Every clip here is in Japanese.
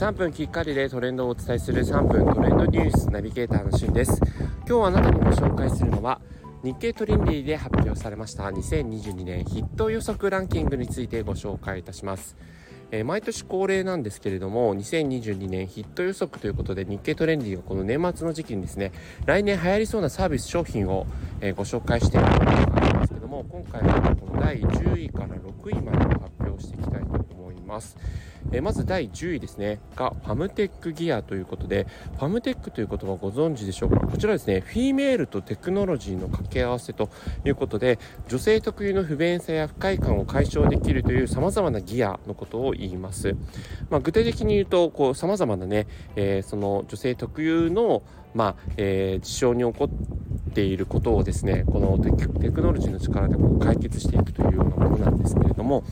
3分きっかりでトレンドをお伝えする3分トレンドニュースナビゲーターのしゅんです今日あなたにご紹介するのは日経トリンリーで発表されました2022年ヒット予測ランキングについてご紹介いたしますえ、毎年恒例なんですけれども2022年ヒット予測ということで日経トレンディがこの年末の時期にですね来年流行りそうなサービス商品を、え、ご紹介しているということなんですけども今回はこの第10位から6位までを発表していきたいと思います。えまず第10位ですね。がファムテックギアということでファムテックという言葉ご存知でしょうか？こちらですねフィメールとテクノロジーの掛け合わせということで女性特有の不便さや不快感を解消できるというさまざまなギアのことを言います、まあ、具体的に言うとさまざまなね、えー、その女性特有の、まあえー、事象に起こっていることをですねこのテクノロジーの力でこう解決していくというようなものなんですけれども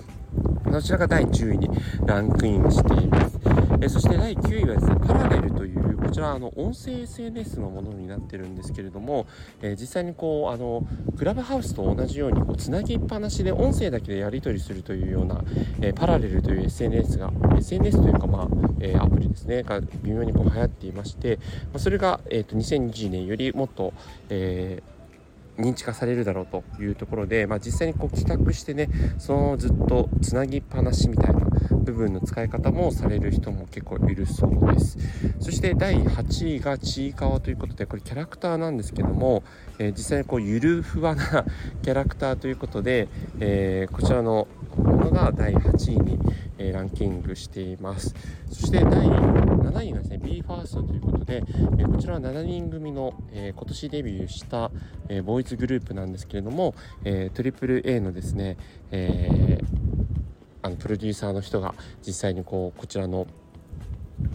こちらが第10位にランクインしています。えそして第9位はですね、パラレルという、こちらあの音声 SNS のものになってるんですけれども、え実際にこう、あの、クラブハウスと同じようにこうつなぎっぱなしで音声だけでやり取りするというような、えパラレルという SNS が、SNS というかまあ、えアプリですね、が微妙にこう流行っていまして、まそれが、えっ、と、2020年よりもっと、えー認知化されるだろうというところで、まあ、実際にこう企画してねそのずっとつなぎっぱなしみたいな部分の使い方もされる人も結構いるそうです。そして第8位がちいかわということでこれキャラクターなんですけども、えー、実際にこうゆるふわなキャラクターということで、えー、こちらのものが第8位に、え、ランキングしています。そして第7位がですね BE:FIRST ということで、えこちらは7人組の、え今年デビューした、えボーイズグループなんですけれども、え AAA のですね、えあのプロデューサーの人が実際にこうこちらの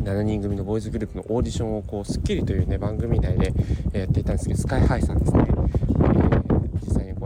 7人組のボーイズグループのオーディションをこう『スッキリ』というね番組内でやっていたんですけどスカイハイさんですね、えー、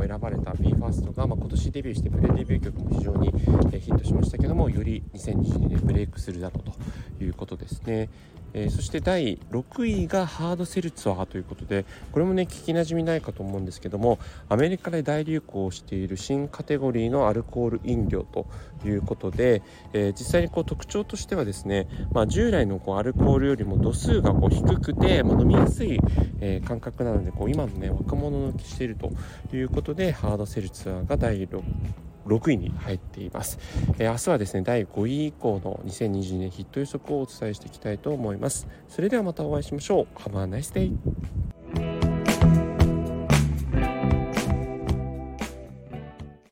選ばれた BE:FIRST が、まあ、今年デビューしてプレデビュー曲も非常にヒットしましたけどもより2022年ブレイクするだろうということですね。えー、そして第6位がハードセルツァーということでこれもね聞きなじみないかと思うんですけどもアメリカで大流行している新カテゴリーのアルコール飲料ということで、えー、実際にこう特徴としてはですね、まあ、従来のこうアルコールよりも度数がこう低くて、まあ、飲みやすい、えー、感覚なのでこう今のね若者向きしているということでハードセルツァーが第6位6位に入っています、えー、明日はですね第5位以降の2022年ヒット予測をお伝えしていきたいと思います。それではまたお会いしましょう。Have a nice day